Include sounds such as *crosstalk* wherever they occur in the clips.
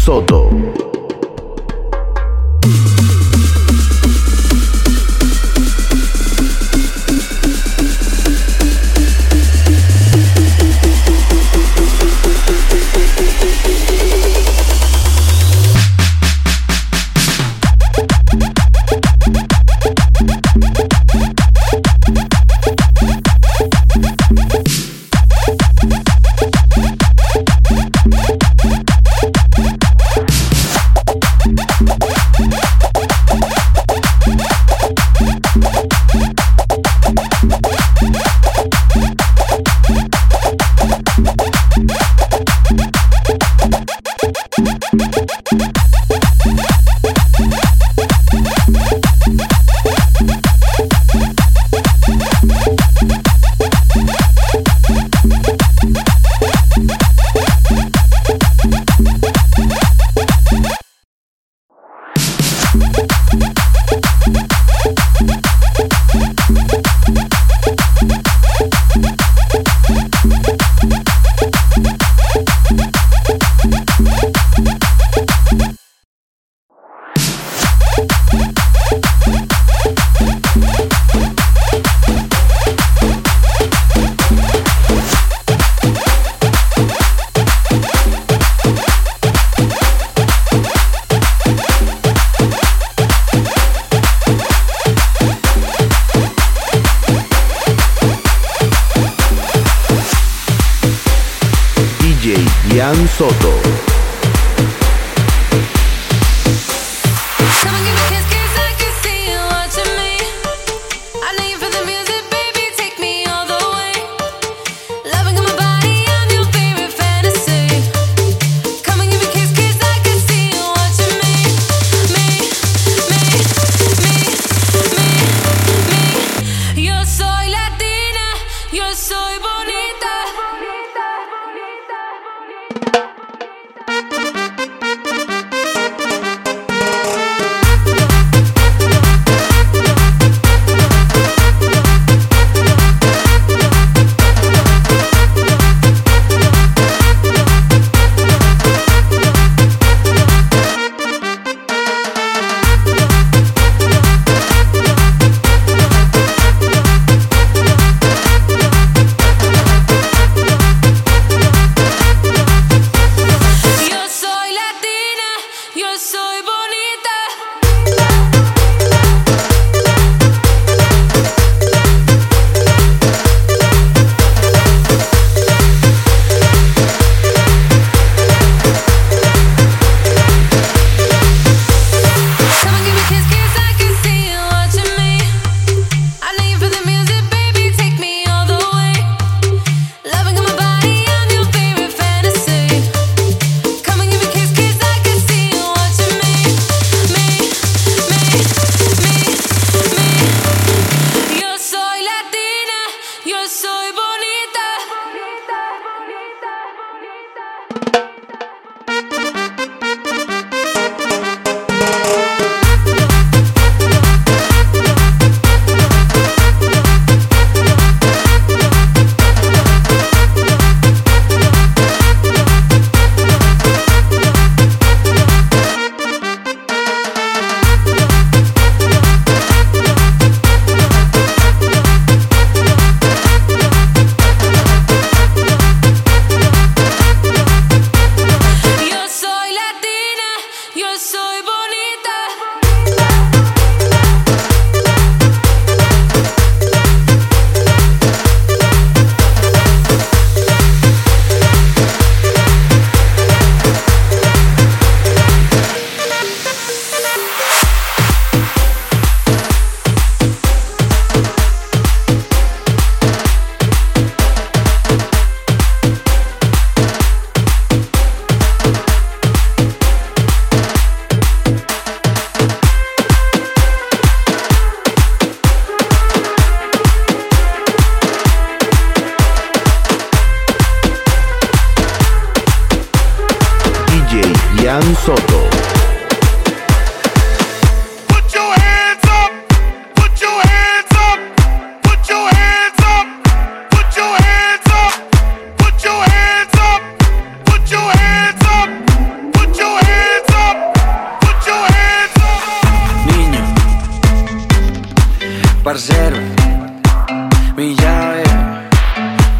Soto.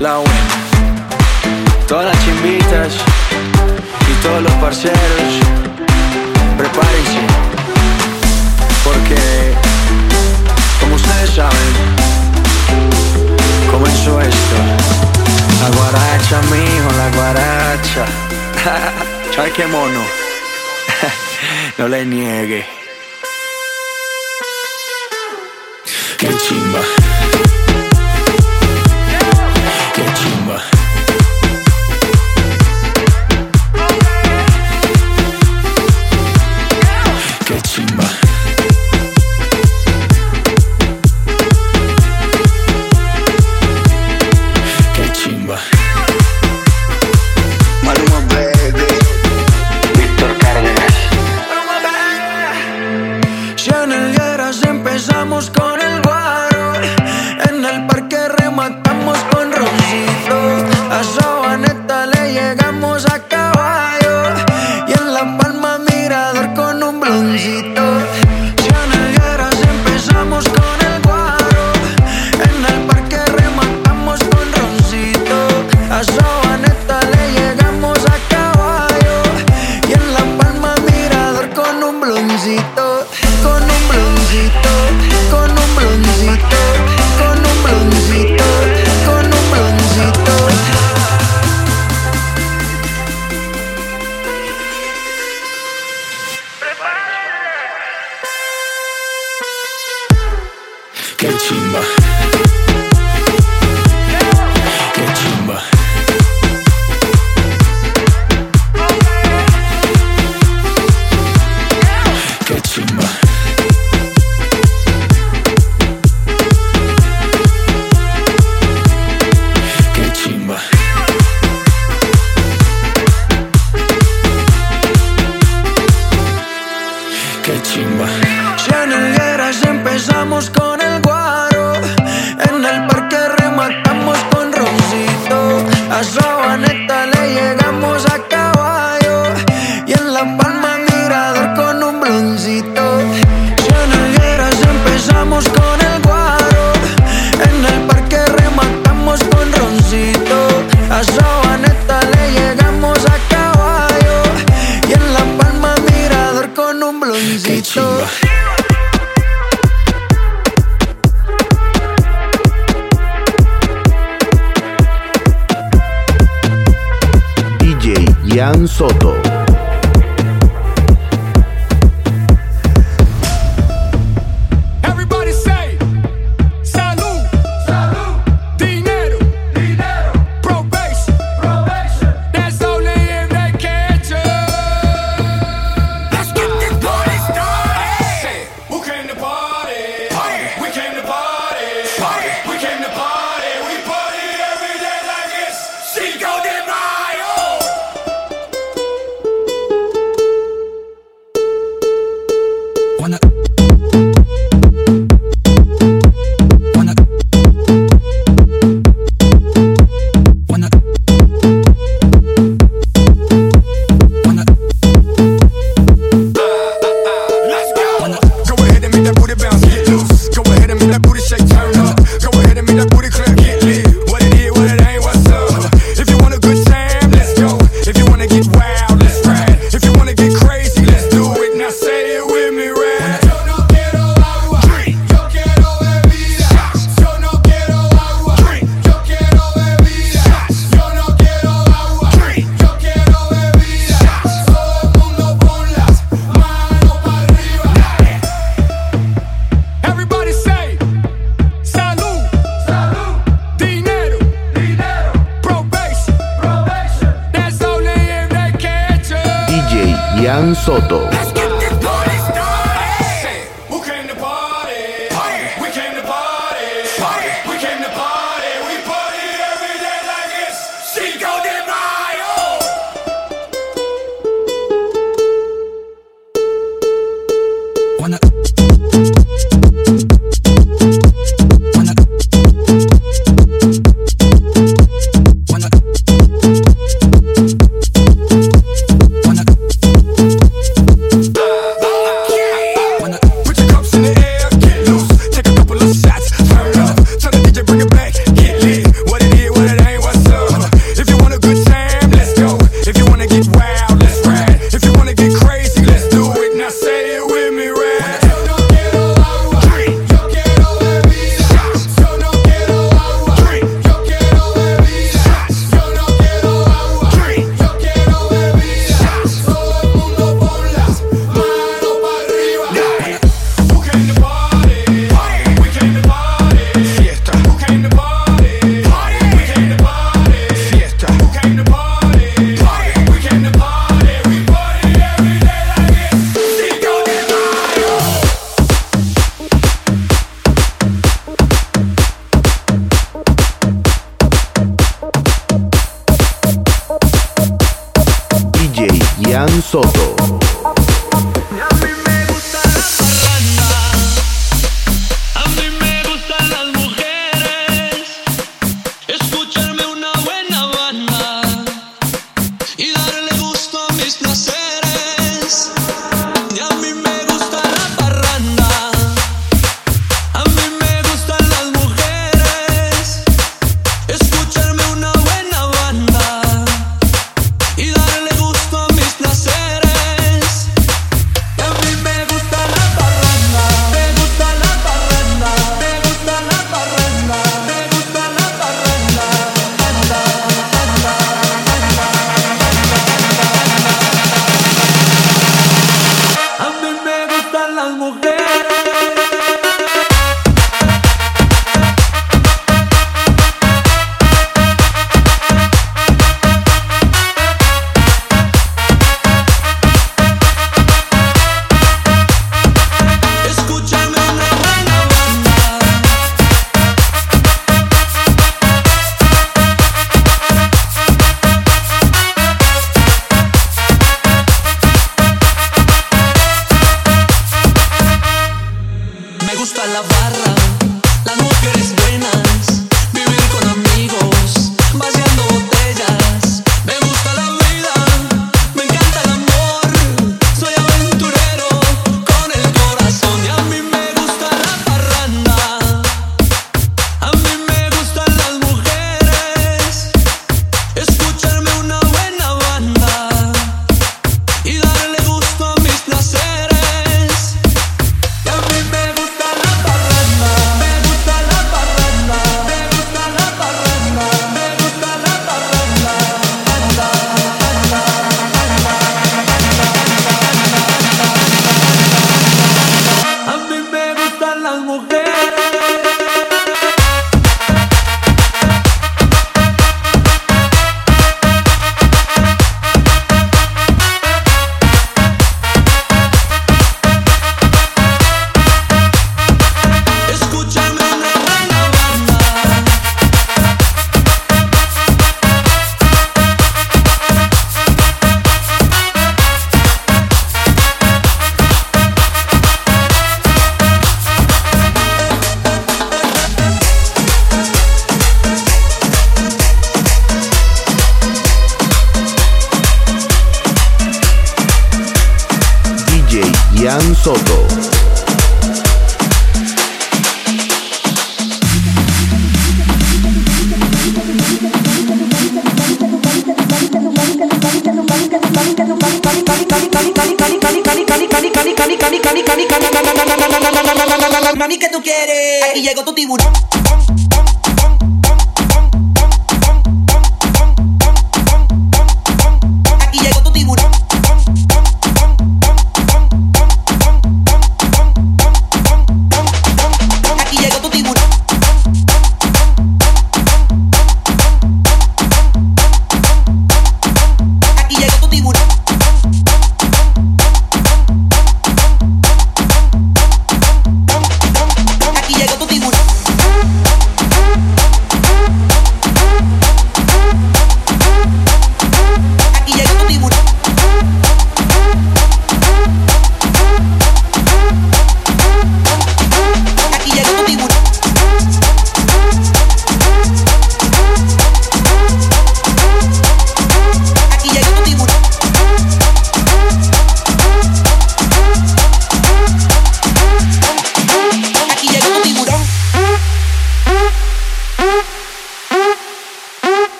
la web. Todas las chimbitas y todos los parceros, prepárense, porque como ustedes saben, comenzó esto. La guaracha, mijo, la guaracha. *laughs* ¿Sabes qué mono? *laughs* no le niegue. Qué chimba. Нажал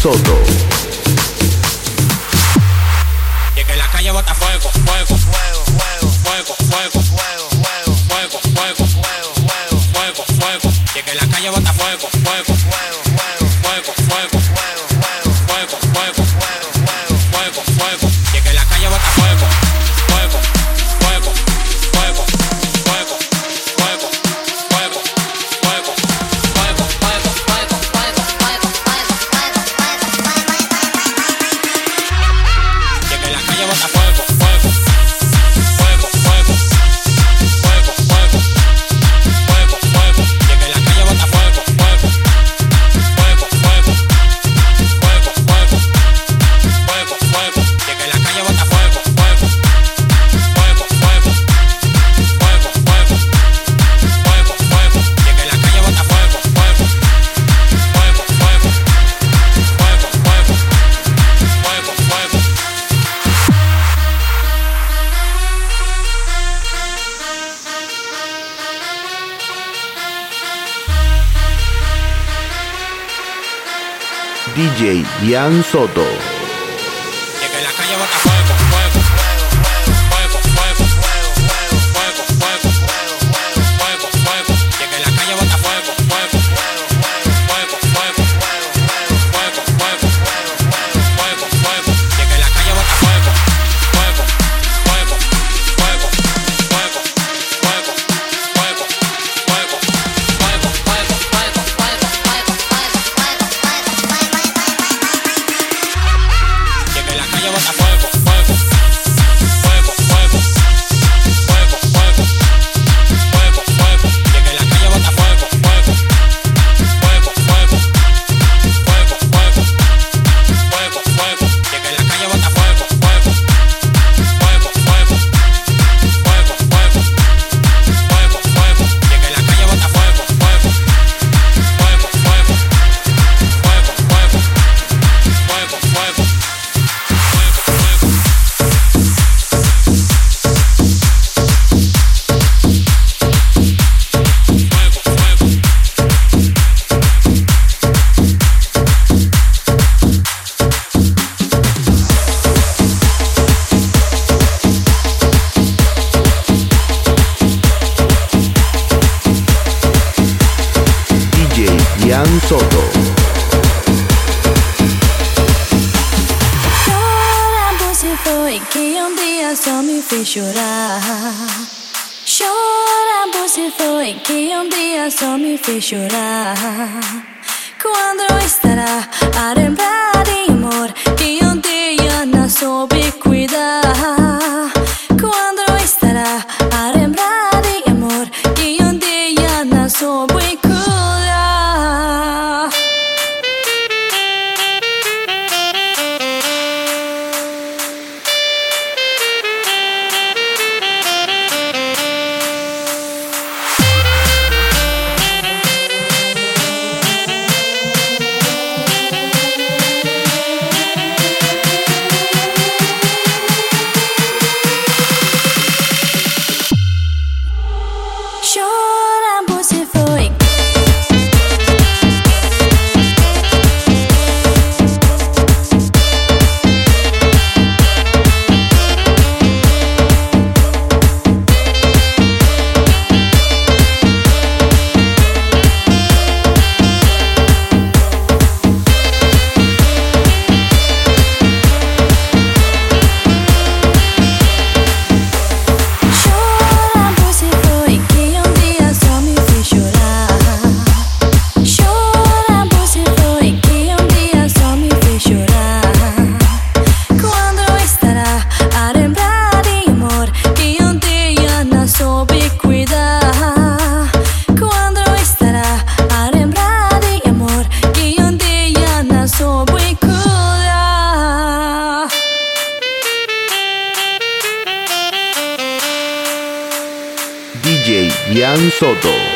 Soto. Fabián Soto. um dia só me fez chorar. Chorar você foi que um dia só me fez chorar. Quando estará a lembrar? Soto.